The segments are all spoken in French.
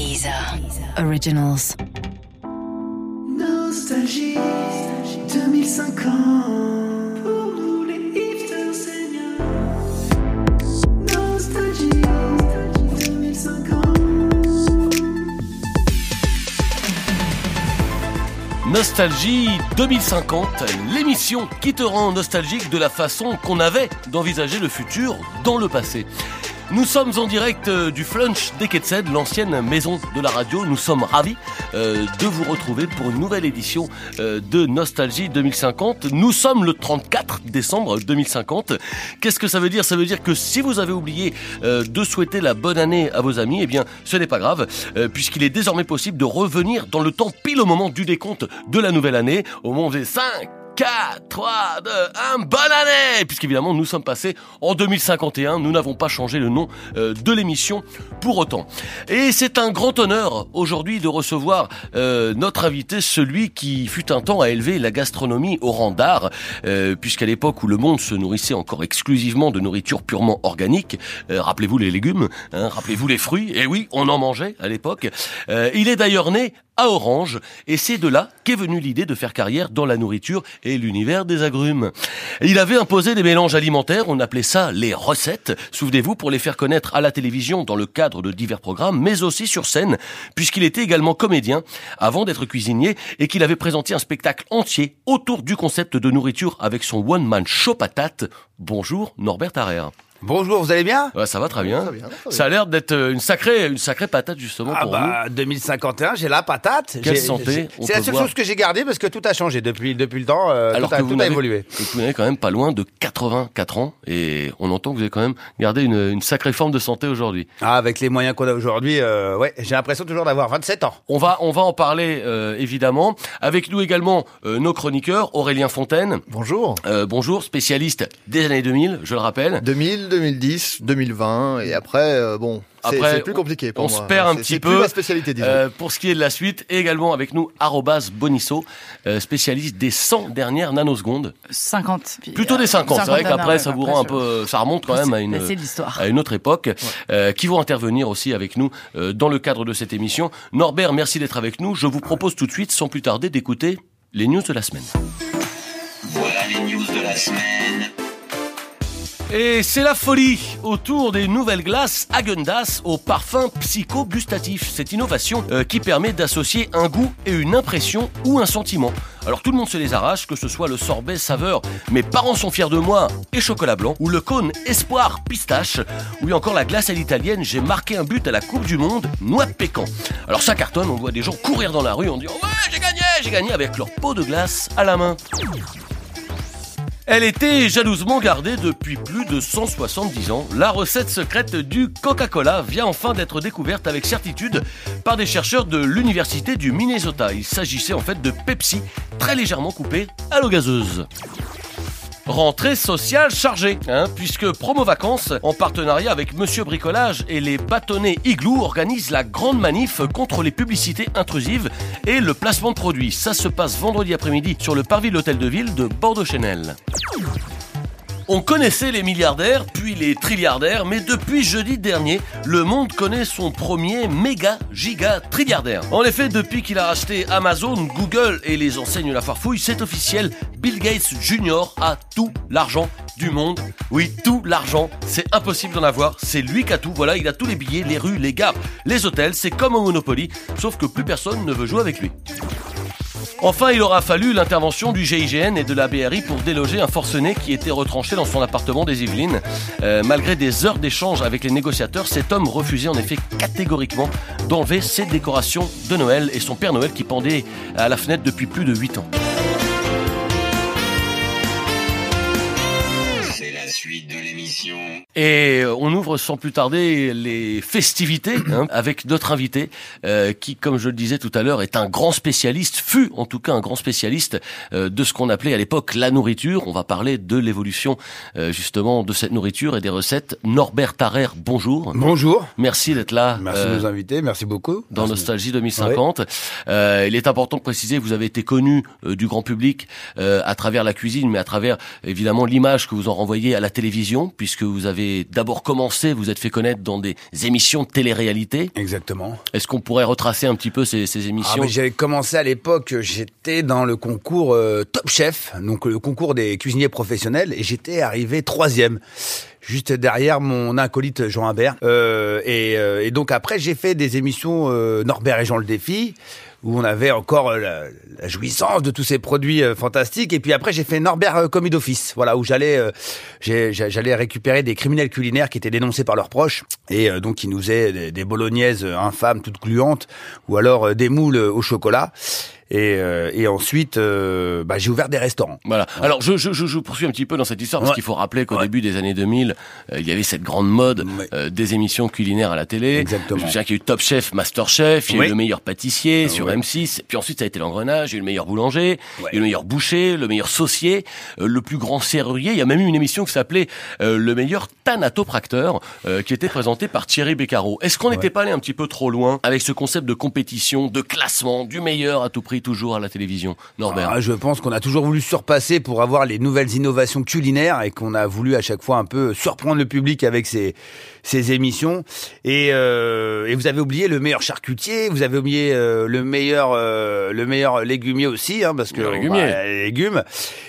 Deezer. Originals. Nostalgie 2050 Pour nous les hipsters seniors Nostalgie 2050 Nostalgie 2050, l'émission qui te rend nostalgique de la façon qu'on avait d'envisager le futur dans le passé. Nous sommes en direct euh, du Flunch des Quetzed, l'ancienne maison de la radio. Nous sommes ravis euh, de vous retrouver pour une nouvelle édition euh, de Nostalgie 2050. Nous sommes le 34 décembre 2050. Qu'est-ce que ça veut dire? Ça veut dire que si vous avez oublié de souhaiter la bonne année à vos amis, eh bien, ce n'est pas grave, puisqu'il est désormais possible de revenir dans le temps pile au moment du décompte de la nouvelle année, au moment des 5, 4, 3, 2, 1, bonne année Puisqu'évidemment, nous sommes passés en 2051, nous n'avons pas changé le nom euh, de l'émission pour autant. Et c'est un grand honneur aujourd'hui de recevoir euh, notre invité, celui qui fut un temps à élever la gastronomie au rang d'art, euh, puisqu'à l'époque où le monde se nourrissait encore exclusivement de nourriture purement organique, rappelez-vous les légumes, hein, rappelez-vous les fruits, et oui, on en mangeait à l'époque. Il est d'ailleurs né à Orange, et c'est de là qu'est venue l'idée de faire carrière dans la nourriture et l'univers des agrumes. Il avait imposé des mélanges alimentaires, on appelait ça les recettes, souvenez-vous, pour les faire connaître à la télévision dans le cadre de divers programmes, mais aussi sur scène, puisqu'il était également comédien avant d'être cuisinier et qu'il avait présenté un spectacle entier autour du concept de nourriture avec son one-man show patate. Bonjour Norbert Tarrer. Bonjour, vous allez bien Ouais, ça va très bien. Très bien, très bien. Ça a l'air d'être euh, une sacrée, une sacrée patate justement Ah pour nous. bah 2051, j'ai la patate. Quelle santé, C'est la seule voir. chose que j'ai gardée parce que tout a changé depuis depuis le temps. euh, Alors tout a, que vous tout a évolué. et vous n'avez quand même pas loin de 84 ans et on entend que vous avez quand même gardé une, une sacrée forme de santé aujourd'hui. Ah, avec les moyens qu'on a aujourd'hui, euh, ouais, j'ai l'impression toujours d'avoir 27 ans. On va, on va en parler euh, évidemment. Avec nous également euh, nos chroniqueurs, Aurélien Fontaine. Bonjour. Euh, bonjour, spécialiste des années 2000, je le rappelle. 2000, 2010, 2020 et après euh, bon, c'est Après, c'est plus compliqué pour on moi. se perd un petit c'est peu. plus ma spécialité disons. Euh, pour ce qui est de la suite, et également avec nous, arrobas Bonisso, euh, spécialiste des 100 dernières nanosecondes. 50. puis, Plutôt des 50, c'est vrai 50 qu'après ça vous rend un peu, ça remonte quand même une, à une autre époque, euh, qui vont intervenir aussi avec nous euh, dans le cadre de cette émission. Norbert, merci d'être avec nous. Je vous propose tout de suite, sans plus tarder, d'écouter les news de la semaine. Voilà les news de la semaine. Et c'est la folie autour des nouvelles glaces Häagen-Dazs au parfum psycho-gustatif. Cette innovation euh, qui permet d'associer un goût et une impression ou un sentiment. Alors tout le monde se les arrache, que ce soit le sorbet saveur Mes parents sont fiers de moi et chocolat blanc, ou le cône espoir pistache, ou encore la glace à l'italienne J'ai marqué un but à la Coupe du Monde noix de pécan. Alors ça cartonne, on voit des gens courir dans la rue en disant Ouais j'ai gagné, j'ai gagné avec leur pot de glace à la main. Elle était jalousement gardée depuis plus de 170 ans. La recette secrète du Coca-Cola vient enfin d'être découverte avec certitude par des chercheurs de l'université du Minnesota. Il s'agissait en fait de Pepsi, très légèrement coupé à l'eau gazeuse. Rentrée sociale chargée, hein, puisque Promo Vacances, en partenariat avec Monsieur Bricolage et les bâtonnets Igloo, organise la grande manif contre les publicités intrusives et le placement de produits. Ça se passe vendredi après-midi sur le parvis de l'hôtel de ville de Bordeaux-Chenel. On connaissait les milliardaires, puis les trilliardaires, mais depuis jeudi dernier, le monde connaît son premier méga giga trilliardaire. En effet, depuis qu'il a racheté Amazon, Google et les enseignes La Farfouille, c'est officiel, Bill Gates Jr. a tout l'argent du monde. Oui, tout l'argent, c'est impossible d'en avoir, c'est lui qui a tout, voilà, il a tous les billets, les rues, les gares, les hôtels, c'est comme au Monopoly, sauf que plus personne ne veut jouer avec lui. Enfin, il aura fallu l'intervention du GIGN et de la BRI pour déloger un forcené qui était retranché dans son appartement des Yvelines. Euh, malgré des heures d'échange avec les négociateurs, cet homme refusait en effet catégoriquement d'enlever ses décorations de Noël et son Père Noël qui pendait à la fenêtre depuis plus de 8 ans. Et euh, on ouvre sans plus tarder les festivités hein, avec notre invité euh, qui, comme je le disais tout à l'heure, est un grand spécialiste, fut en tout cas un grand spécialiste euh, de ce qu'on appelait à l'époque la nourriture. On va parler de l'évolution euh, justement de cette nourriture et des recettes. Norbert Tarrer, bonjour. Bonjour. Merci d'être là. Merci euh, de nous inviter, merci beaucoup. dans Merci. Nostalgie 2050. Euh, il est important de préciser que vous avez été connu euh, du grand public euh, à travers la cuisine, mais à travers évidemment l'image que vous en renvoyez à la télévision, puisque vous avez avez d'abord commencé, vous êtes fait connaître dans des émissions de télé-réalité. Exactement. Est-ce qu'on pourrait retracer un petit peu ces, ces Ah, émissions mais J'avais commencé à l'époque, j'étais dans le concours euh, Top Chef, donc le concours des cuisiniers professionnels, et j'étais arrivé troisième. Juste derrière mon acolyte Jean Imbert. Euh, et, euh, et donc après, j'ai fait des émissions euh, Norbert et Jean le défi, où on avait encore euh, la, la jouissance de tous ces produits euh, fantastiques. Et puis après, j'ai fait Norbert euh, Commis d'Office, voilà, où j'allais j'allais récupérer des criminels culinaires qui étaient dénoncés par leurs proches, et donc qui nous faisaient des, des bolognaises infâmes, toutes gluantes, ou alors des moules au chocolat. Et, euh, et ensuite, euh, bah, j'ai ouvert des restaurants. Voilà. Alors je, je, je, je poursuis un petit peu dans cette histoire parce Ouais. qu'il faut rappeler qu'au Ouais. début des années 2000, euh, il y avait cette grande mode euh, des émissions culinaires à la télé. Exactement. Je me souviens qu'il y a eu Top Chef, Master Chef, il y a eu le meilleur pâtissier sur Ouais. M6, puis ensuite ça a été l'engrenage, il y a eu le meilleur boulanger, il y a eu le meilleur boucher, le meilleur saucier, euh, le plus grand serrurier. Il y a même eu une émission qui s'appelait euh, le meilleur thanatopracteur euh, qui était présenté par Thierry Beccaro. Est-ce qu'on n'était pas allé un petit peu trop loin avec ce concept de compétition, de classement, du meilleur à tout prix toujours à la télévision Norbert Ah, je pense qu'on a toujours voulu surpasser pour avoir les nouvelles innovations culinaires et qu'on a voulu à chaque fois un peu surprendre le public avec ces, ces émissions. Et, euh, et vous avez oublié le meilleur charcutier, vous avez oublié euh, le meilleur euh, le meilleur légumier aussi, hein, parce que Le légumier. bah, les légumes.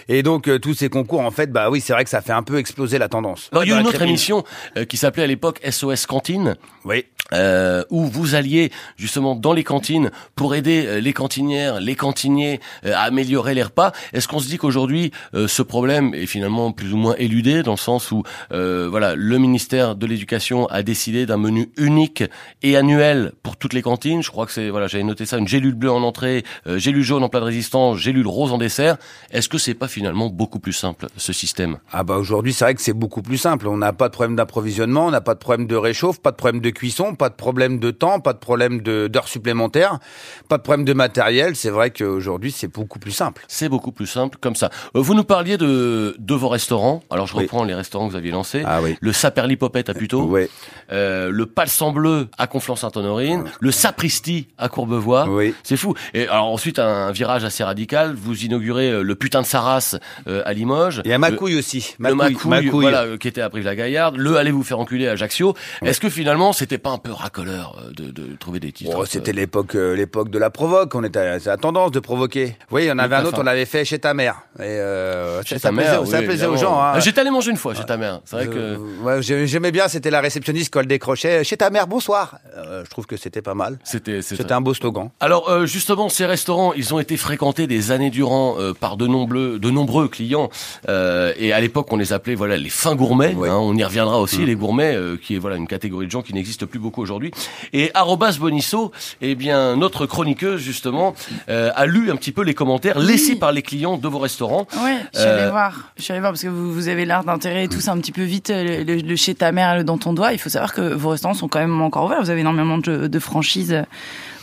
Et donc tous ces concours, en fait, bah oui, c'est vrai que ça fait un peu exploser la tendance. Alors, il y a une autre émission qui s'appelait à l'époque SOS Cantine. Oui. Euh, où vous alliez justement dans les cantines pour aider euh, les cantinières, les cantiniers euh, à améliorer les repas. Est-ce qu'on se dit qu'aujourd'hui euh, ce problème est finalement plus ou moins éludé dans le sens où euh, voilà le ministère de l'Éducation a décidé d'un menu unique et annuel pour toutes les cantines? Je crois que c'est voilà j'avais noté ça une gélule bleue en entrée, gélule jaune en plat de résistance, gélule rose en dessert. Est-ce que c'est pas finalement beaucoup plus simple ce système? Ah bah aujourd'hui c'est vrai que c'est beaucoup plus simple. On n'a pas de problème d'approvisionnement, on n'a pas de problème de réchauffe, pas de problème de cuisson, pas de problème de temps, pas de problème de- d'heures supplémentaires, pas de problème de matériel. C'est vrai qu'aujourd'hui c'est beaucoup plus simple. C'est beaucoup plus simple comme ça. Euh, Vous nous parliez de, de vos restaurants. Alors je Oui. reprends les restaurants que vous aviez lancés. Ah oui. Le Saperli Popette à Puteaux, Ouais. euh, le Palsan Bleu à Conflans-Sainte-Honorine, le Sapristi à Courbevoie. Oui. C'est fou. Et alors ensuite un virage assez radical. Vous inaugurez euh, le putain de Saras euh, à Limoges. A Le- Macouille aussi. le Macouille, Macouille. voilà, qui était à Brive-la-Gaillarde, le Allez vous faire enculer à Ajaccio. Est-ce que finalement c'était pas un peu racoleur euh, de, de trouver des titres Oh, c'était l'époque, euh, l'époque de la provoque. On était, c'est la tendance de provoquer. Oui, il y en avait un autre, on l'avait fait chez ta mère. Et euh, Chez ça, ta plaisait, mère, ça oui, plaisait aux gens. Hein. J'étais allé manger une fois chez ta mère. C'est vrai que ouais, j'aimais bien. C'était la réceptionniste quand elle décrochait. Chez ta mère, bonsoir. Euh, je trouve que c'était pas mal. c'était c'était un beau slogan. Alors justement, ces restaurants, ils ont été fréquentés des années durant par de nombreux, de nombreux clients. Et à l'époque, on les appelait voilà les fins gourmets. Ouais. hein, on y reviendra aussi, Mmh. les gourmets, qui est voilà une catégorie de gens qui n'existe plus beaucoup aujourd'hui. Et Arobas Bonisso, eh bien notre chroniqueuse justement euh, a lu un petit peu les commentaires laissés par les clients de vos restaurants. Ouais, je suis allée Euh, voir. Je suis allée voir parce que vous, vous avez l'air d'intérêt tous un petit peu vite euh, le, le- le chez ta mère le dans ton doigt. Il faut savoir que vos restaurants sont quand même encore ouverts. Vous avez énormément de, de franchises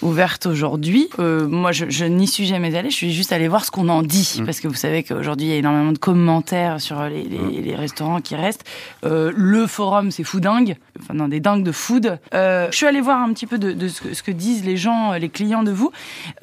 ouvertes aujourd'hui. Euh, moi, je, je n'y suis jamais allée. Je suis juste allée voir ce qu'on en dit parce que vous savez qu'aujourd'hui il y a énormément de commentaires sur les, les, les restaurants qui restent. Euh, le forum, c'est foodingue. Enfin, non, des dingues de food. Euh, je suis allée voir un petit peu de, de ce, que, ce que disent les gens, euh, les clients de vous.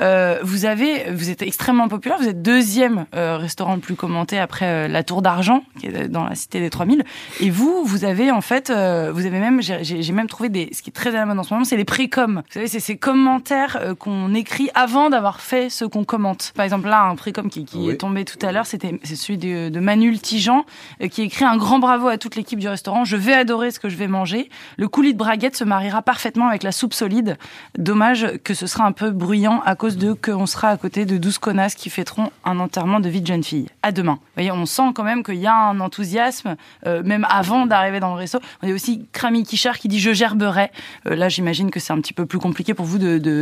Euh, vous avez, vous êtes extrêmement populaire. Vous êtes deuxième euh, restaurant le plus commenté après euh, la Tour d'Argent, qui est dans la cité des 3000. Et vous, vous avez en fait, euh, vous avez même, j'ai même trouvé des, ce qui est très à la mode en ce moment, c'est les précoms. Vous savez, c'est ces commentaires euh, qu'on écrit avant d'avoir fait ce qu'on commente. Par exemple, là, un précom qui, qui Oui. est tombé tout à l'heure, c'était c'est celui de, de Manu Tijan, euh, qui écrit un grand bravo à toute l'équipe du restaurant. Je vais adorer ce que je vais manger. Le coulis de braguette se mariera parfaitement avec la soupe solide. Dommage que ce sera un peu bruyant à cause de qu'on sera à côté de 12 connasses qui fêteront un enterrement de vie de jeune fille. À demain. Vous voyez, on sent quand même qu'il y a un enthousiasme, euh, même avant d'arriver dans le resto. On a aussi Krami Kichar qui dit je gerberai. Euh, là, j'imagine que c'est un petit peu plus compliqué pour vous de, de,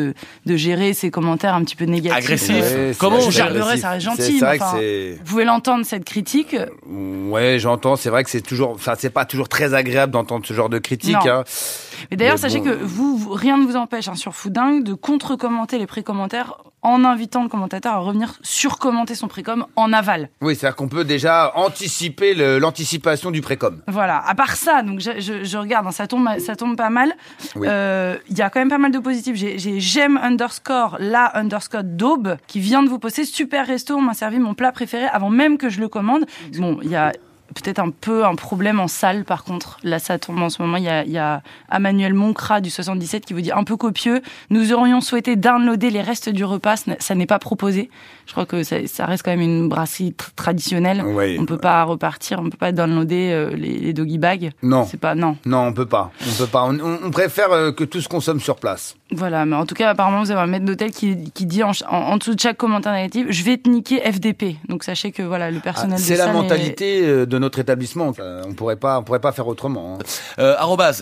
de gérer ces commentaires un petit peu négatifs. Agressifs. Ouais, Comment c'est on gère ça reste gentil, vrai enfin- que. Vous pouvez l'entendre cette critique. Ouais, j'entends. C'est vrai que c'est toujours. Enfin, c'est pas toujours très agréable d'entendre ce genre de critique. Hein. Mais d'ailleurs, sachez bon. que vous, vous- rien ne vous empêche hein, sur Fooding de contre-commenter les pré-commentaires en invitant le commentateur à revenir surcommenter son précom en aval. Oui, c'est-à-dire qu'on peut déjà anticiper l'anticipation du précom. Voilà. À part ça, donc je, je- je regarde, hein, ça tombe, ça tombe pas mal. Oui. Euh, Il y a quand même pas mal de positifs. J'ai j'aime underscore la underscore daube qui vient de vous poster super resto. On m'a servi mon plat préféré avant même que je le commande. Bon, il y a peut-être un peu un problème en salle, par contre. Là, ça tombe en ce moment. Il y a, il y a Emmanuel Moncra du 77 qui vous dit un peu copieux. Nous aurions souhaité downloader les restes du repas. Ça n'est pas proposé. Je crois que ça, ça reste quand même une brasserie tr- traditionnelle. Oui. On peut pas repartir. On peut pas downloader euh, les, les doggy bags. Non. C'est pas non. Non, on peut pas. On peut pas. On, on- on préfère euh, que tout se consomme sur place. Voilà, mais en tout cas, apparemment, vous avez un maître d'hôtel qui, qui dit en, ch- en, en dessous de chaque commentaire négatif, je vais te niquer FDP. Donc sachez que voilà, le Ah, personnel. de c'est la salle est- mentalité euh, de notre établissement. Euh, On pourrait pas, on pourrait pas faire autrement. hein. Euh,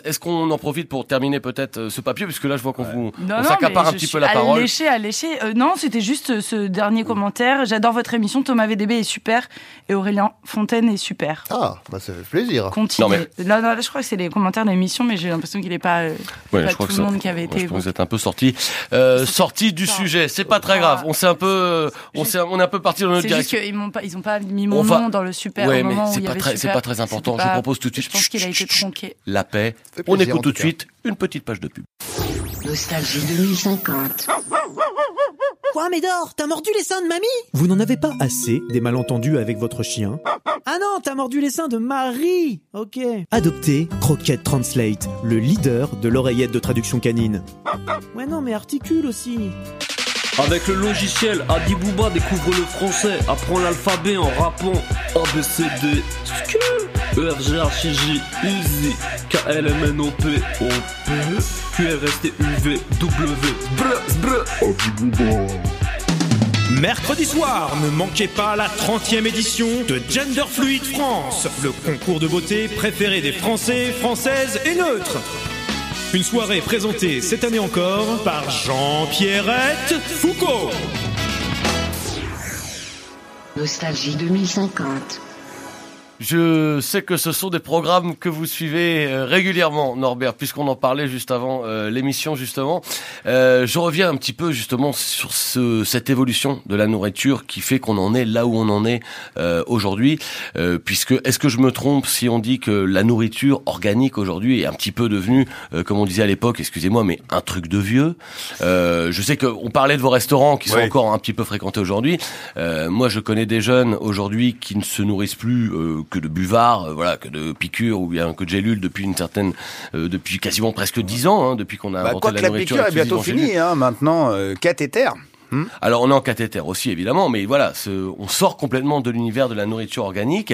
est-ce qu'on en profite pour terminer peut-être euh, ce papier? Puisque là je vois qu'on vous Non, on non, s'accapare mais un petit peu la parole. Alléché, alléché. Euh, non, c'était juste ce dernier commentaire. J'adore votre émission. Thomas VDB est super et Aurélien Fontaine est super. Ah, bah ça fait plaisir. Continuez. Non, Là, non, là, je crois que c'est les commentaires de l'émission, mais j'ai l'impression qu'il n'est pas, euh, Ouais, pas je crois tout que le ça- monde qui avait ouais, été. je pense que vous êtes un peu sorti, euh, sorti du Ça. sujet. C'est pas très grave. On s'est un peu, on s'est, on est un peu parti dans notre C'est juste direction. qu'ils m'ont pas, ils ont pas mis On mon nom dans le super. Ouais, mais moment où c'est il y pas très- c'est pas très important. C'était Je pas- propose tout de suite. Je pense qu'il a été tronqué. La paix. On écoute tout de suite une petite page de pub. Nostalgie 2050. Quoi, Médor T'as mordu les seins de mamie? Vous n'en avez pas assez des malentendus avec votre chien? Ah non, t'as mordu les seins de Marie Ok. Adoptez Croquette Translate, le leader de l'oreillette de traduction canine. Ouais, non, mais articule aussi. Avec le logiciel Adibouba découvre le français, apprend l'alphabet en rappant A B C D E F G H I J I Z K L M N O P O P Q R S T U V W Brr brr Mercredi soir, ne manquez pas la 30e édition de Gender Fluid France, le concours de beauté préféré des Français, Françaises et neutres. Une soirée présentée cette année encore par Jean-Pierrette Foucault. Nostalgie 2050. Je sais que ce sont des programmes que vous suivez euh, régulièrement, Norbert, puisqu'on en parlait juste avant euh, l'émission justement. Euh, je reviens un petit peu justement sur ce, cette évolution de la nourriture qui fait qu'on en est là où on en est euh, aujourd'hui. Puisque est-ce que je me trompe si on dit que la nourriture organique aujourd'hui est un petit peu devenue, comme on disait à l'époque, excusez-moi, mais un truc de vieux? Je sais qu'on parlait de vos restaurants qui sont encore un petit peu fréquentés aujourd'hui. Moi, je connais des jeunes aujourd'hui qui ne se nourrissent plus euh, que de buvards, euh, voilà, que de piqûres ou bien que de gélules depuis une certaine, euh, depuis quasiment presque dix ans, hein, depuis qu'on a Bah, inventé quoi que la la nourriture. piqûre est bientôt finie. Hein, maintenant, euh, cathéter. Alors on est en cathéter aussi évidemment, mais voilà, ce- on sort complètement de l'univers de la nourriture organique.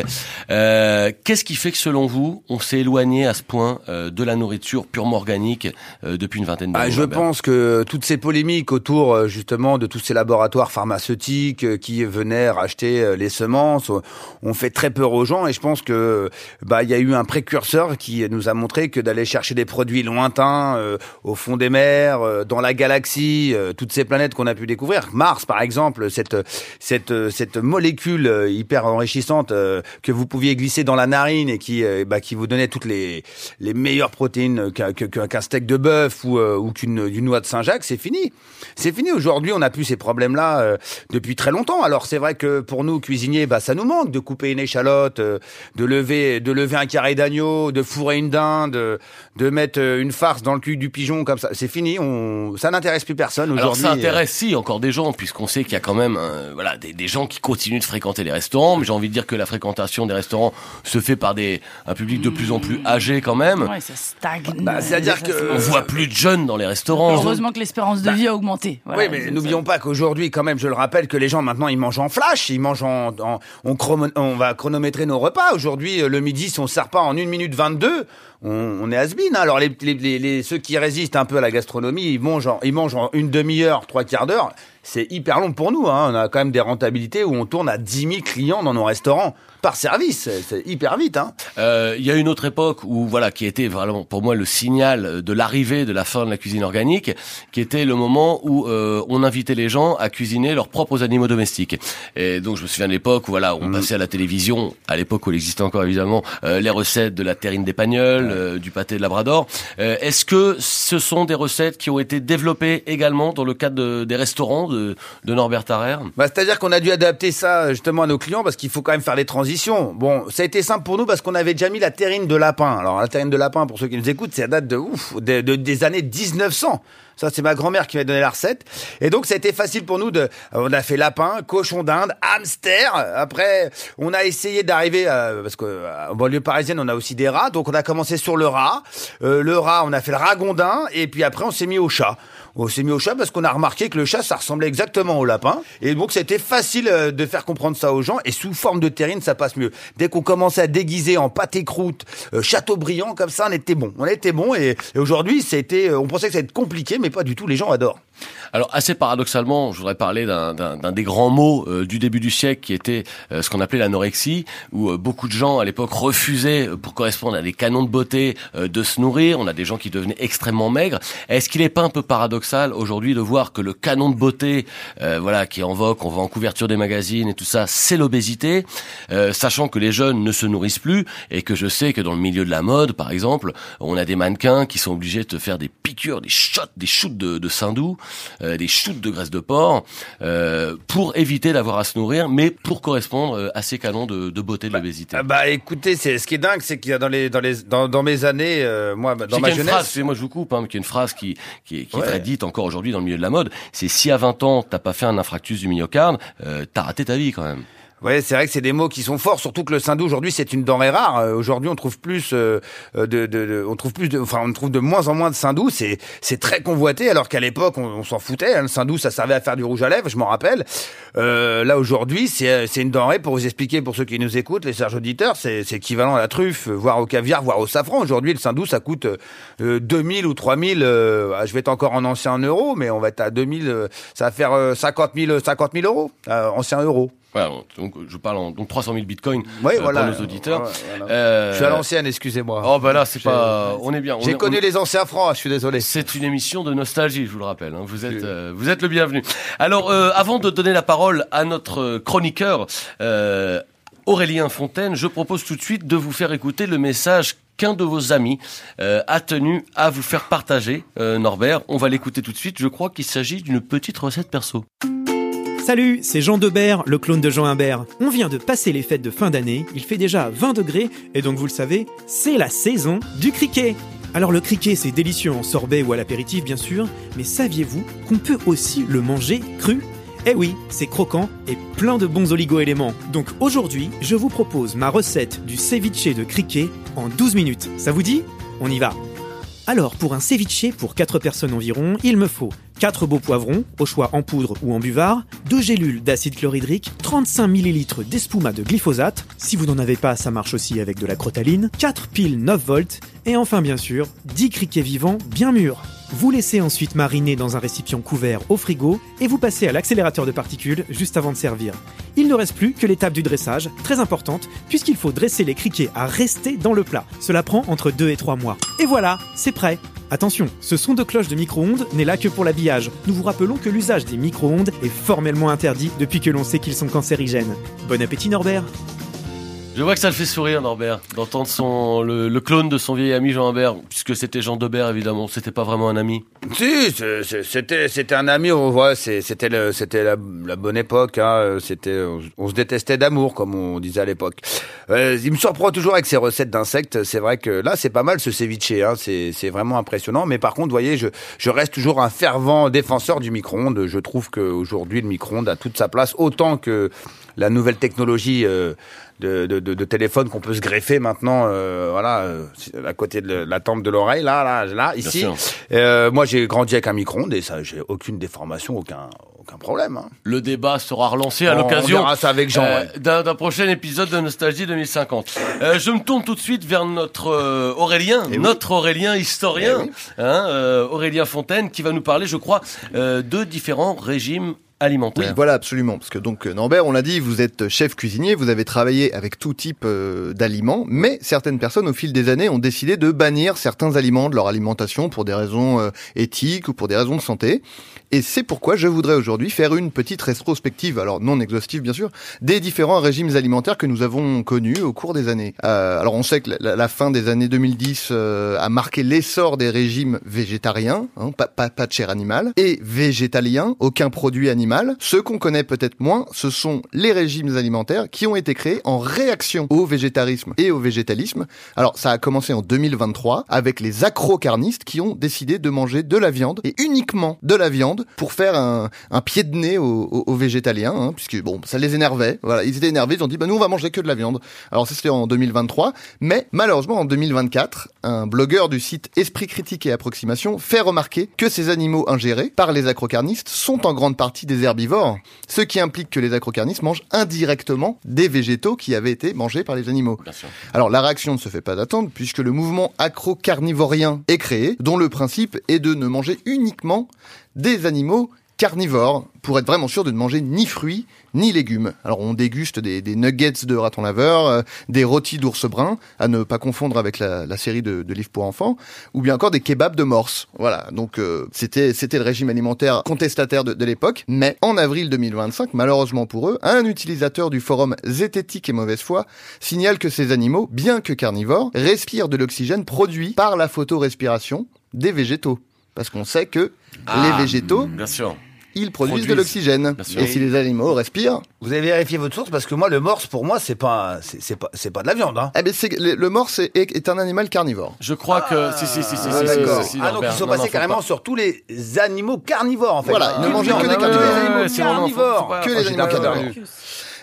Euh, Qu'est-ce qui fait que selon vous, on s'est éloigné à ce point euh, de la nourriture purement organique euh, depuis une vingtaine d'années Ah, je pense que toutes ces polémiques autour euh, justement de tous ces laboratoires pharmaceutiques euh, qui venaient racheter euh, les semences ont- ont fait très peur aux gens et je pense que bah il y a eu un précurseur qui nous a montré que d'aller chercher des produits lointains euh, au fond des mers, euh, dans la galaxie, euh, toutes ces planètes qu'on a pu découvrir, Mars par exemple, cette cette cette molécule euh, hyper enrichissante euh, que vous pouviez glisser dans la narine et qui euh, bah, qui vous donnait toutes les les meilleures protéines qu'un steak de bœuf ou ou qu'une une noix de Saint-Jacques, c'est fini. C'est fini. Aujourd'hui, on n'a plus ces problèmes-là depuis très longtemps. Alors c'est vrai que pour nous cuisiniers, bah ça nous manque de couper une échalote, de lever de lever un carré d'agneau, de fourrer une dinde, de, de mettre une farce dans le cul du pigeon comme ça. C'est fini. On ça n'intéresse plus personne Alors aujourd'hui. ça intéresse si encore des gens puisqu'on sait qu'il y a quand même euh, voilà des, des gens qui continuent de fréquenter les restaurants mais j'ai envie de dire que la fréquentation des restaurants se fait par des un public de plus en plus âgé quand même. Ouais, ça stagne. Bah, c'est-à-dire Ça, que- c'est- On voit plus de jeunes dans les restaurants. Heureusement que l'espérance de vie a augmenté. Voilà, oui, mais n'oublions pas qu'aujourd'hui, quand même, je le rappelle, que les gens maintenant ils mangent en flash, ils mangent en, en- on, chromo- on va chronométrer nos repas. Aujourd'hui, euh, le midi, si on sert pas en 1 minute 22, on, on est has Alors les, les, les- les- ceux qui résistent un peu à la gastronomie, ils mangent en, ils mangent en une demi-heure, trois quarts d'heure. C'est hyper long pour nous. Hein. On a quand même des rentabilités où on tourne à 10 000 clients dans nos restaurants par service. C'est- hyper vite. Hein. Euh, Il y a une autre époque où voilà qui était vraiment pour moi le signal de l'arrivée de la fin de la cuisine organique, qui était le moment où euh, on invitait les gens à cuisiner leurs propres animaux domestiques. Et donc je me souviens de l'époque où voilà on passait à la télévision, à l'époque où il existait encore évidemment euh, les recettes de la terrine d'Épagneul, euh, du pâté de Labrador. Euh, Est-ce que ce sont des recettes qui ont été développées également dans le cadre de- des restaurants de, de Norbert Tarrer Bah, C'est-à-dire qu'on a dû adapter ça justement à nos clients parce qu'il faut quand même faire des transitions. Bon, ça a été simple pour nous parce qu'on avait déjà mis la terrine de lapin. Alors la terrine de lapin, pour ceux qui nous écoutent, ça date de ouf, de- de- des années 1900. Ça, c'est ma grand-mère qui m'a donné la recette. Et donc, ça a été facile pour nous de. On a fait lapin, cochon d'Inde, hamster. Après, on a essayé d'arriver à- parce que euh, banlieue parisienne, on a aussi des rats. Donc, on a commencé sur le rat. Euh, le rat, on a fait le ragondin. Et puis après, on s'est mis au chat. On s'est mis au chat parce qu'on a remarqué que le chat, ça ressemblait exactement au lapin. Et donc, c'était facile euh, de faire comprendre ça aux gens. Et sous forme de terrine, ça passe mieux. Dès qu'on commençait à déguiser en pâté croûte, euh, Chateaubriand, comme ça, on était bon. On était bon. Et, et aujourd'hui, c'était, euh, on pensait que ça allait être compliqué, mais pas du tout. Les gens adorent. Alors assez paradoxalement, je voudrais parler d'un- des grands mots euh, du début du siècle qui était euh, ce qu'on appelait l'anorexie, où euh, beaucoup de gens à l'époque refusaient, euh, pour correspondre à des canons de beauté, euh, de se nourrir. On a des gens qui devenaient extrêmement maigres. Est-ce qu'il n'est pas un peu paradoxal aujourd'hui de voir que le canon de beauté, euh, voilà, qui est en vogue, on voit en couverture des magazines et tout ça, c'est l'obésité, sachant que les jeunes ne se nourrissent plus et que je sais que dans le milieu de la mode, par exemple, on a des mannequins qui sont obligés de te faire des piqûres, des shots, des shoots de, de sein doux, euh, des shoots de graisse de porc, euh, pour éviter d'avoir à se nourrir, mais pour correspondre euh, à ces canons de, de beauté de l'obésité. Ah bah écoutez, c'est ce qui est dingue, c'est qu'il y a dans les dans les dans, dans mes années, euh, moi dans ma jeunesse. phrase, excusez-moi je vous coupe, hein, mais qu'il y a une phrase qui, qui est, qui est très dite encore aujourd'hui dans le milieu de la mode, c'est si à 20 ans t'as pas fait un infarctus du myocarde, euh, t'as raté ta vie quand même. Ouais, c'est vrai que c'est des mots qui sont forts, surtout que le saindoux aujourd'hui c'est une denrée rare. Euh, Aujourd'hui, on trouve plus euh, euh, de, de, de- on trouve plus de, enfin, on trouve de moins en moins de saindoux. C'est c'est très convoité, alors qu'à l'époque on, s'en foutait. hein. Le saindoux, ça servait à faire du rouge à lèvres, je m'en rappelle. Euh, là aujourd'hui, c'est c'est une denrée pour vous expliquer pour ceux qui nous écoutent, les serges auditeurs, c'est c'est équivalent à la truffe, voire au caviar, voire au safran. Aujourd'hui, le saindoux ça coûte euh, 2000 ou 3000. Euh, ah, je vais être encore en ancien euros, mais on va être à 2000. euh, ça va faire euh, 50 000 50 000 euros, euh, ancien euros. Voilà, donc je parle en donc 300 000 bitcoins Oui, euh, voilà. pour nos auditeurs. Voilà. Euh, Je suis à l'ancienne, excusez-moi. Oh bah là c'est J'ai- pas, on est bien. J'ai connu on- les anciens francs, je suis désolé. C'est une émission de nostalgie, je vous le rappelle. hein. Vous êtes, euh, vous êtes le bienvenu. Alors, euh, avant de donner la parole à notre chroniqueur euh, Aurélien Fontaine, je propose tout de suite de vous faire écouter le message qu'un de vos amis euh, a tenu à vous faire partager, euh, Norbert. On va l'écouter tout de suite. Je crois qu'il s'agit d'une petite recette perso. Salut, c'est Jean Debert, le clone de Jean Imbert. On vient de passer les fêtes de fin d'année, il fait déjà 20 degrés, et donc vous le savez, c'est la saison du criquet. Alors le criquet, c'est délicieux en sorbet ou à l'apéritif bien sûr, mais saviez-vous qu'on peut aussi le manger cru? Eh oui, c'est croquant et plein de bons oligo-éléments. Donc aujourd'hui, je vous propose ma recette du ceviche de criquet en 12 minutes. Ça vous dit? On y va alors, pour un ceviche pour 4 personnes environ, il me faut 4 beaux poivrons, au choix en poudre ou en buvard, 2 gélules d'acide chlorhydrique, 35 ml d'espuma de glyphosate, si vous n'en avez pas, ça marche aussi avec de la crotaline, 4 piles 9 volts, et enfin bien sûr, 10 criquets vivants bien mûrs. Vous laissez ensuite mariner dans un récipient couvert au frigo et vous passez à l'accélérateur de particules juste avant de servir. Il ne reste plus que l'étape du dressage, très importante, puisqu'il faut dresser les criquets à rester dans le plat. Cela prend entre 2 et 3 mois. Et voilà, c'est prêt Attention, ce son de cloche de micro-ondes n'est là que pour l'habillage. Nous vous rappelons que l'usage des micro-ondes est formellement interdit depuis que l'on sait qu'ils sont cancérigènes. Bon appétit Norbert Je vois que ça le fait sourire, Norbert, d'entendre son le, le clone de son vieil ami Jean Imbert, puisque c'était Jean Debert évidemment. C'était pas vraiment un ami. Si, c'était c'était un ami, on voit, c'était c'était la, bonne époque. Hein, c'était on, se détestait d'amour, comme on disait à l'époque. Euh, il me surprend toujours avec ses recettes d'insectes. C'est vrai que là, c'est pas mal ce ceviche. Hein, c'est vraiment impressionnant. Mais par contre, voyez, je je reste toujours un fervent défenseur du micro-ondes. Je trouve qu'aujourd'hui, le micro-ondes a toute sa place, autant que la nouvelle technologie. euh, de, de, de, de téléphone qu'on peut se greffer maintenant, euh, voilà, euh, à côté de la tempe de l'oreille, là, là, là, ici. Euh, moi, j'ai grandi avec un micro-ondes et ça, j'ai aucune déformation, aucun, aucun problème. hein. Le débat sera relancé à On l'occasion ouais. d'un prochain épisode de Nostalgie 2050. Euh, je me tourne tout de suite vers notre Aurélien, Eh oui. notre Aurélien historien, Eh oui. hein, Aurélien Fontaine, qui va nous parler, je crois, de différents régimes Oui, voilà, absolument. Parce que donc, euh, Norbert, on l'a dit, vous êtes chef cuisinier, vous avez travaillé avec tout type euh, d'aliments, mais certaines personnes, au fil des années, ont décidé de bannir certains aliments de leur alimentation pour des raisons euh, éthiques ou pour des raisons de santé. Et c'est pourquoi je voudrais aujourd'hui faire une petite rétrospective, alors non exhaustive bien sûr, des différents régimes alimentaires que nous avons connus au cours des années. Euh, alors on sait que la, fin des années 2010 euh, a marqué l'essor des régimes végétariens, hein, pas de chair animale, et végétaliens, aucun produit animal animal. Ce qu'on connaît peut-être moins, ce sont les régimes alimentaires qui ont été créés en réaction au végétarisme et au végétalisme. Alors ça a commencé en 2023 avec les acrocarnistes qui ont décidé de manger de la viande et uniquement de la viande pour faire un, pied de nez aux végétaliens, hein, puisque bon, ça les énervait. Voilà, ils étaient énervés, ils ont dit bah nous on va manger que de la viande. Alors ça c'était en 2023, mais malheureusement en 2024, un blogueur du site Esprit Critique et Approximation fait remarquer que ces animaux ingérés par les acrocarnistes sont en grande partie des herbivores, ce qui implique que les acrocarnistes mangent indirectement des végétaux qui avaient été mangés par les animaux. Alors la réaction ne se fait pas d'attendre puisque le mouvement acrocarnivorien est créé, dont le principe est de ne manger uniquement des animaux carnivores pour être vraiment sûr de ne manger ni fruits ni légumes. Alors on déguste des, des nuggets de raton laveur, euh, des rôtis d'ours brun, à ne pas confondre avec la, la série de, de livres pour enfants, ou bien encore des kebabs de morse. Voilà, donc euh, c'était c'était le régime alimentaire contestataire de, de l'époque. Mais en avril 2025, malheureusement pour eux, un utilisateur du forum Zététique et mauvaise foi signale que ces animaux, bien que carnivores, respirent de l'oxygène produit par la photorespiration des végétaux. Parce qu'on sait que les végétaux, Bien sûr. Ils produisent, Produisent. de l'oxygène. Bien sûr. Et si les animaux respirent, Vous avez vérifié votre source parce que moi, le morse, pour moi, c'est pas, c'est pas, c'est pas de la viande. Hein. eh ben c'est le, le morse est, est un animal carnivore. Je crois que. Si, si, si, si, Ah, si, d'accord. si, si, ah, donc ils sont Non, passés non, carrément pas. sur tous les animaux carnivores, en fait. Voilà, ils ne Ah, mangeaient que des animaux carnivores. Que les animaux carnivores.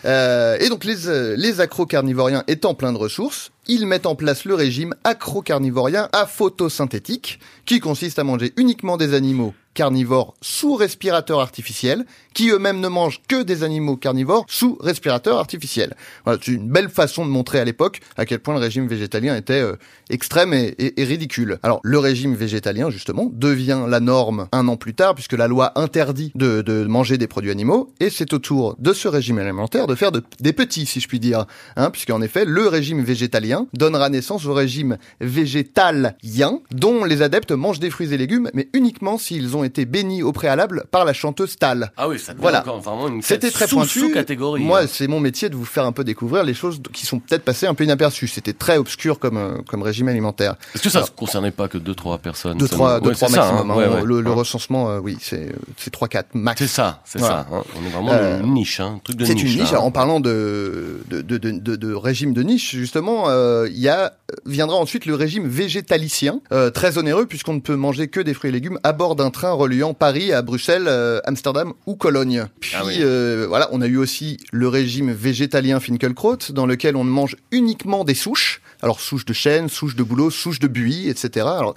Euh, et donc les, euh, les acrocarnivorien étant plein de ressources, ils mettent en place le régime acrocarnivorien à photosynthétique, qui consiste à manger uniquement des animaux carnivores sous respirateur artificiel, qui eux-mêmes ne mangent que des animaux carnivores sous respirateur artificiel. Voilà, c'est une belle façon de montrer à l'époque à quel point le régime végétalien était euh, extrême et, ridicule. Alors le régime végétalien justement devient la norme un an plus tard puisque la loi interdit de, de manger des produits animaux et c'est au tour de ce régime alimentaire de faire de- des petits si je puis dire, hein, puisqu'en effet le régime végétalien donnera naissance au régime végétalien dont les adeptes mangent des fruits et légumes mais uniquement s'ils ont été bénis au préalable par la chanteuse Tal. Ah oui, ça Voilà. encore vraiment une C'était très sous- pointu. sous-catégorie. Moi, hein. c'est mon métier de vous faire un peu découvrir les choses qui sont peut-être passées un peu inaperçues. C'était très obscur comme euh, comme régime alimentaire. Est-ce que ça ne concernait pas que 2-3 personnes? Deux trois, deux, Ouais, trois c'est ça, maximum. hein. hein. Ouais, ouais. Le, le Hein. recensement, euh, oui, c'est c'est trois quatre max. C'est ça, c'est Voilà. ça. hein. On est vraiment Euh, une niche, hein, un truc de C'est niche. une niche. hein. En parlant de de, de, de, de- de régime de niche, justement, euh, il y a viendra ensuite le régime végétalicien, très onéreux puisqu'on ne peut manger que des fruits et légumes à bord d'un train reliant Paris à Bruxelles, euh, Amsterdam ou Cologne. Puis Ah oui. euh, voilà, on a eu aussi le régime végétalien Finkelkraut, dans lequel on ne mange uniquement des souches. Alors souches de chêne, souches de bouleau, souches de buis, etc. Alors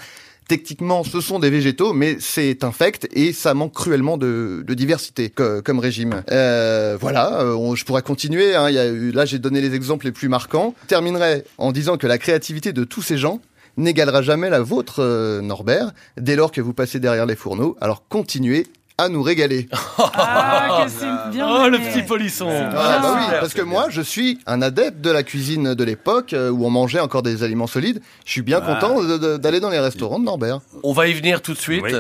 Techniquement, ce sont des végétaux, mais c'est infect et ça manque cruellement de, de diversité co- comme régime. Euh, voilà, on- je pourrais continuer. Hein, y a là, j'ai donné les exemples les plus marquants. Je terminerai en disant que la créativité de tous ces gens n'égalera jamais la vôtre, euh, Norbert, dès lors que vous passez derrière les fourneaux. Alors continuez à nous régaler. Ah, que c'est bien. Oh, le petit polisson. Ah, bah oui, parce que moi, je suis un adepte de la cuisine de l'époque euh, où on mangeait encore des aliments solides. Je suis bien Ah. content d'aller dans les restaurants de Norbert. On va y venir tout de suite. Oui.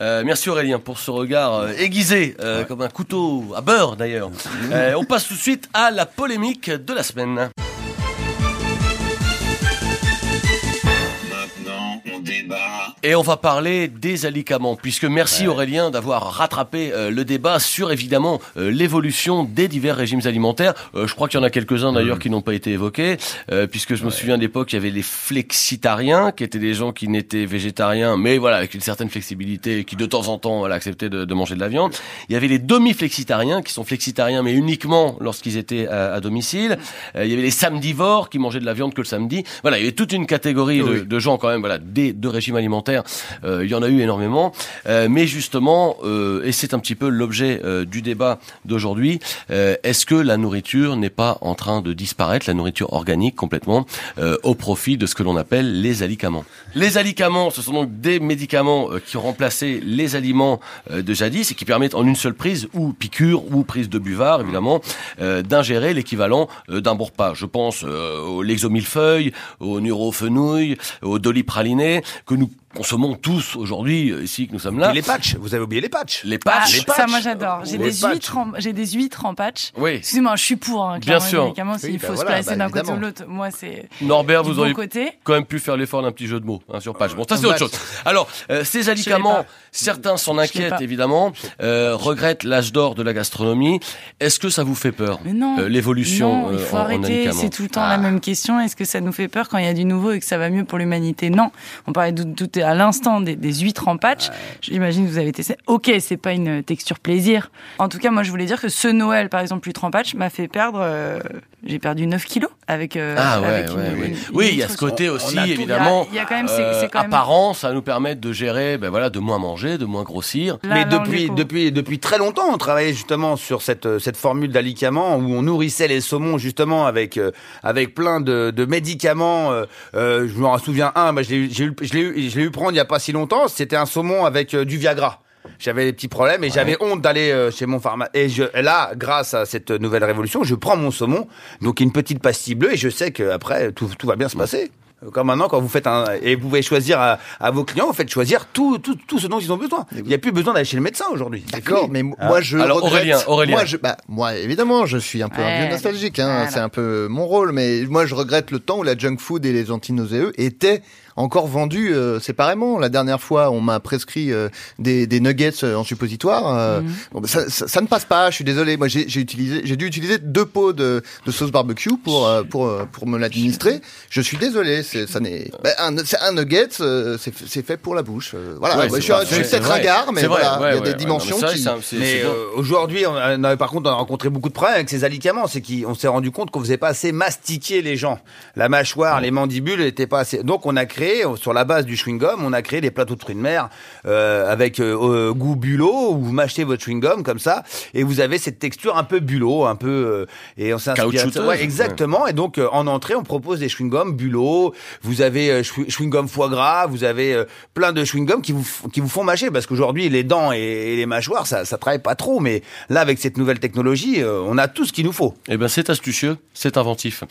Euh, merci Aurélien pour ce regard euh, aiguisé, euh, comme un couteau à beurre d'ailleurs. Euh, on passe tout de suite à la polémique de la semaine. Et on va parler des alicaments, puisque merci Aurélien d'avoir rattrapé euh, le débat sur évidemment euh, l'évolution des divers régimes alimentaires. Euh, je crois qu'il y en a quelques-uns d'ailleurs qui n'ont pas été évoqués, puisque je me souviens d'époque, il y avait les flexitariens, qui étaient des gens qui n'étaient végétariens, mais voilà, avec une certaine flexibilité, qui de temps en temps voilà, acceptaient de, de manger de la viande. Il y avait les demi-flexitariens, qui sont flexitariens, mais uniquement lorsqu'ils étaient à, à domicile. Il y avait les samedivores, qui mangeaient de la viande que le samedi. Voilà, il y avait toute une catégorie de, Oui. de gens quand même, voilà, des deux régimes alimentaires. Euh, il y en a eu énormément, Euh, mais justement, euh, et c'est un petit peu l'objet du débat d'aujourd'hui, est-ce que la nourriture n'est pas en train de disparaître, la nourriture organique complètement, au profit de ce que l'on appelle les alicaments? Les alicaments, ce sont donc des médicaments qui ont remplacé les aliments de jadis et qui permettent en une seule prise, ou piqûre, ou prise de buvard évidemment, d'ingérer l'équivalent d'un bon repas. Je pense euh, au lexomillefeuille, au neurofenouil, au dolipraliné, que nous consommons tous aujourd'hui, euh, ici que nous sommes là. Et les patchs, vous avez oublié les patchs. Les Ah, patchs. ça, moi j'adore. J'ai Les des patchs. huîtres, en, j'ai des huîtres en patch. Oui. Excusez-moi, je suis pour. Hein, Bien clairement, sûr. Les médicaments, s'il Oui, faut bah se voilà, placer bah d'un côté ou l'autre. Moi, c'est Norbert, du vous bon auriez côté. quand même pu faire l'effort d'un petit jeu de mots hein, sur page. Bon, ça c'est autre chose. Alors, euh, ces alicaments. Certains s'en inquiètent évidemment, euh, regrettent l'âge d'or de la gastronomie. Est-ce que ça vous fait peur Mais non. euh, l'évolution Non, il euh, faut en, arrêter. C'est tout le temps Ah. la même question. Est-ce que ça nous fait peur quand il y a du nouveau et que ça va mieux pour l'humanité? Non. On parlait de, tout à l'instant des, des huîtres en patch. J'imagine que vous avez testé. Ok, c'est pas une texture plaisir. En tout cas, moi, je voulais dire que ce Noël, par exemple, huître en patch, m'a fait perdre. euh, J'ai perdu 9 kilos avec. euh, Ah ouais, avec ouais, une- ouais. une- une Oui, il y a ce côté aussi, évidemment. Il y a, il y a quand même. c'est- euh, c'est quand même. apparent, ça va nous permettre de gérer, ben voilà, de moins manger, de moins grossir. Là, Mais là, depuis, depuis, depuis très longtemps, on travaillait justement sur cette, euh, cette formule d'alicament où on nourrissait les saumons justement avec, euh, avec plein de, de médicaments. euh, euh, je me souviens un, bah, je l'ai eu, j'ai eu- prendre il n'y a pas si longtemps. C'était un saumon avec euh, du Viagra. J'avais des petits problèmes et j'avais honte d'aller chez mon pharmacien. Et je, là, grâce à cette nouvelle révolution, je prends mon saumon, donc une petite pastille bleue, et je sais qu'après, tout, tout va bien se passer. Comme maintenant, quand vous faites un, et vous pouvez choisir à, à vos clients, vous faites choisir tout, tout, tout ce dont ils ont besoin. Il n'y a plus besoin d'aller chez le médecin aujourd'hui. D'accord, mais Hein moi je Alors, regrette. Aurélien, Aurélien. Moi, je, bah, moi évidemment, je suis un peu un vieux nostalgique. Hein, Voilà. C'est un peu mon rôle, mais moi je regrette le temps où la junk food et les antinauséeux étaient encore vendus euh, séparément. La dernière fois, on m'a prescrit euh, des, des nuggets euh, en suppositoire. euh, Mhm. bon, bah, ça, ça, ça ne passe pas. Je suis désolé. Moi, j'ai j'ai utilisé, j'ai dû utiliser deux pots de, de sauce barbecue pour euh, pour pour me l'administrer. Je suis désolé. C'est ça n'est. bah, un, c'est un nugget, euh, c'est c'est fait pour la bouche. euh, voilà. Ouais, c'est je suis, je suis c'est peut-être vrai. ringard, mais C'est vrai, voilà, ouais, il y a ouais, des ouais, dimensions non, mais ça, qui. c'est un- c'est- Mais euh, aujourd'hui, on a, on a- par contre, on a rencontré beaucoup de problèmes avec ces alicaments. C'est qu'on s'est rendu compte qu'on faisait pas assez mastiquer les gens. La mâchoire, les mandibules n'étaient pas assez. Donc, on a créé, sur la base du chewing-gum, on a créé des plateaux de fruits de mer euh, avec euh, goût bulot, où vous mâchez votre chewing-gum comme ça, et vous avez cette texture un peu bulot, un peu. euh, et on s'est inspiré de. Ouais, exactement. Et donc, euh, en entrée, on propose des chewing-gums bulot. Vous avez euh, chewing- chewing-gum foie gras. Vous avez euh, plein de chewing-gums qui vous qui vous font mâcher parce qu'aujourd'hui, les dents et, et les mâchoires, ça ça travaille pas trop. Mais là, avec cette nouvelle technologie, euh, on a tout ce qu'il nous faut. Eh ben, c'est astucieux, c'est inventif.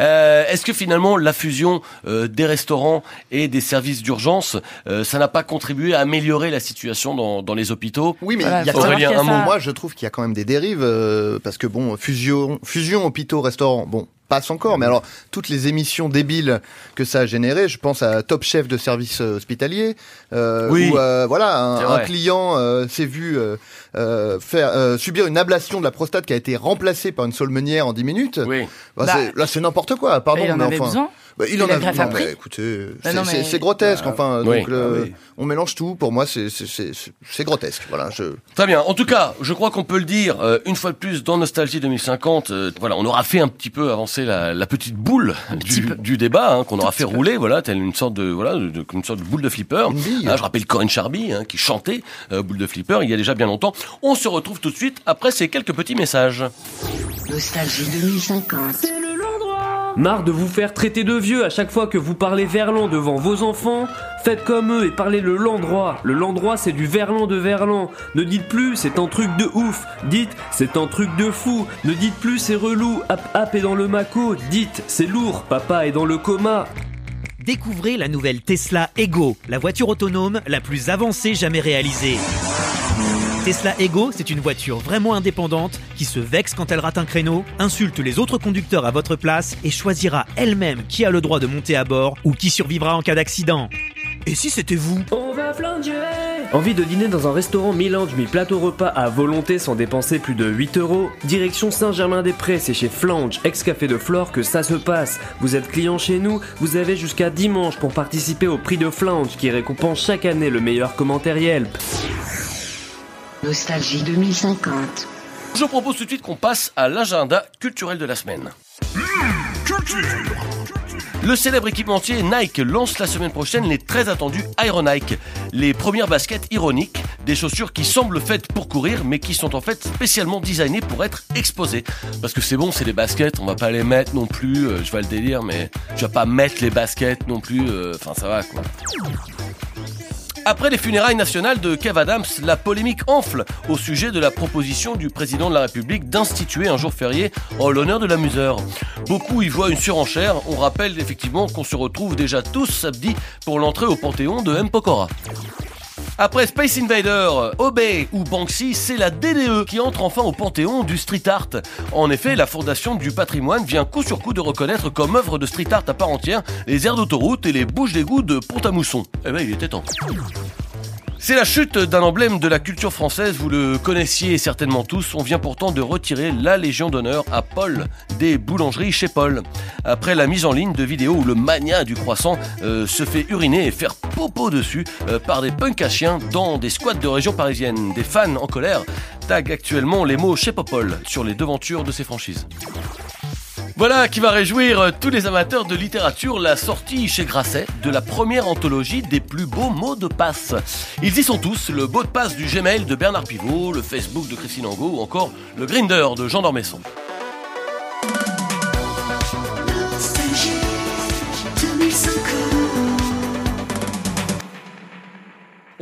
Euh, Est-ce que finalement la fusion euh, des restaurants et des services d'urgence, euh, ça n'a pas contribué à améliorer la situation dans, dans les hôpitaux Oui, mais Voilà, il y a Aurélien, un mot. Moi, je trouve qu'il y a quand même des dérives euh, parce que bon, fusion, fusion hôpitaux, restaurants, bon, passe encore. Mais alors, toutes les émissions débiles que ça a généré, je pense à Top Chef de service euh, hospitalier, euh, Oui. où euh, voilà, un, client euh, s'est vu euh, euh, faire euh, subir une ablation de la prostate qui a été remplacée par une saulmenière en 10 minutes. Oui. Bah, Bah, c'est- là, c'est n'importe quoi. Pardon, il en mais avait enfin. besoin. Bah, il Et en la a greffe non, a pris mais écoutez, Bah c'est non, c'est- mais- c'est grotesque. enfin, oui. donc euh, Ah oui. on mélange tout. Pour moi, c'est c'est- c'est c'est grotesque. Voilà, je. Très bien. En tout cas, je crois qu'on peut le dire euh, une fois de plus dans Nostalgie 2050. euh, voilà, on aura fait un petit peu avancer la, la petite boule du, du débat hein, qu'on aura fait rouler. Voilà, telle une sorte de voilà, de, de- une sorte de boule de flipper. Bille. Hein, je rappelle Corinne Charby hein, qui chantait euh, boule de flipper il y a déjà bien longtemps. On se retrouve tout de suite après ces quelques petits messages. Nostalgie 2050. Marre de vous faire traiter de vieux à chaque fois que vous parlez verlan devant vos enfants Faites comme eux et parlez le landroit. Le landroit c'est du verlan de verlan. Ne dites plus c'est un truc de ouf. Dites c'est un truc de fou. Ne dites plus c'est relou. Hap hap est dans le maco. Dites c'est lourd. Papa est dans le coma. Découvrez la nouvelle Tesla Ego, la voiture autonome la plus avancée jamais réalisée. Tesla Ego, c'est une voiture vraiment indépendante qui se vexe quand elle rate un créneau, insulte les autres conducteurs à votre place et choisira elle-même qui a le droit de monter à bord ou qui survivra en cas d'accident. Et si c'était vous? On va flanger Envie de dîner dans un restaurant mi-lunch mi-plateau repas à volonté sans dépenser plus de 8 euros? Direction Saint-Germain-des-Prés, c'est chez Flange, ex-café de Flore que ça se passe. Vous êtes client chez nous, vous avez jusqu'à dimanche pour participer au prix de Flange qui récompense chaque année le meilleur commentaire Yelp. Nostalgie 2050. Je propose tout de suite qu'on passe à l'agenda culturel de la semaine. Le célèbre équipementier Nike lance la semaine prochaine les très attendus Iron Nike, les premières baskets ironiques, des chaussures qui semblent faites pour courir mais qui sont en fait spécialement designées pour être exposées. Parce que c'est bon, c'est des baskets, on va pas les mettre non plus, euh, je vais le délire, mais je vais pas mettre les baskets non plus, euh, enfin ça va quoi. Après les funérailles nationales de Kev Adams, la polémique enfle au sujet de la proposition du président de la République d'instituer un jour férié en l'honneur de l'amuseur. Beaucoup y voient une surenchère, on rappelle effectivement qu'on se retrouve déjà tous samedi pour l'entrée au Panthéon de M. Pokora. Après Space Invader, Obey ou Banksy, c'est la DDE qui entre enfin au panthéon du street art. En effet, la Fondation du patrimoine vient coup sur coup de reconnaître comme œuvre de street art à part entière les aires d'autoroute et les bouches d'égout de Pont-à-Mousson. Eh ben, il était temps. C'est la chute d'un emblème de la culture française, vous le connaissiez certainement tous. On vient pourtant de retirer la Légion d'honneur à Paul des boulangeries chez Paul. Après la mise en ligne de vidéos où le mania du croissant euh, se fait uriner et faire popo dessus euh, par des punks à chiens dans des squats de région parisienne. Des fans en colère taguent actuellement les mots chez Popol sur les devantures de ces franchises. Voilà qui va réjouir euh, tous les amateurs de littérature la sortie chez Grasset de la première anthologie des plus beaux mots de passe. Ils y sont tous, le mot de passe du Gmail de Bernard Pivot, le Facebook de Christine Angot ou encore le Grinder de Jean Dormesson.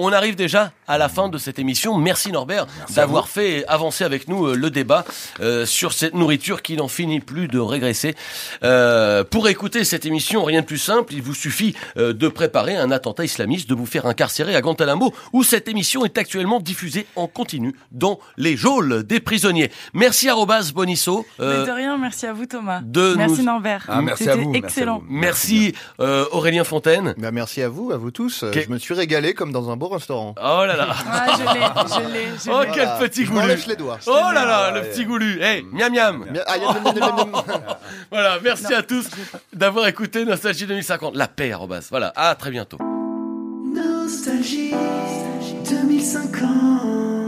On arrive déjà à la fin de cette émission. Merci Norbert d'avoir fait avancer avec nous euh, le débat euh, sur cette nourriture qui n'en finit plus de régresser. Euh, pour écouter cette émission, rien de plus simple, il vous suffit euh, de préparer un attentat islamiste, de vous faire incarcérer à Guantanamo, où cette émission est actuellement diffusée en continu dans les geôles des prisonniers. Merci Arobas Bonisso. euh, de rien, merci à vous Thomas. de merci nous- Norbert. Ah, merci à C'était vous, merci à excellent. vous. Merci euh, Aurélien Fontaine. Bah, merci à vous, à vous tous. Je me suis régalé comme dans un beau restaurant. Oh là là. Ah, je l'ai, je l'ai, je Oh quel Voilà. petit goulu. m'enlèche les doigts. Oh là là, le Ouais. petit goulu. Hey, miam miam. Ah, yam, yam, yam, yam. Voilà, merci à tous d'avoir écouté Nostalgie 2050. La paix, Robas. Voilà, à très bientôt. Nostalgie 2050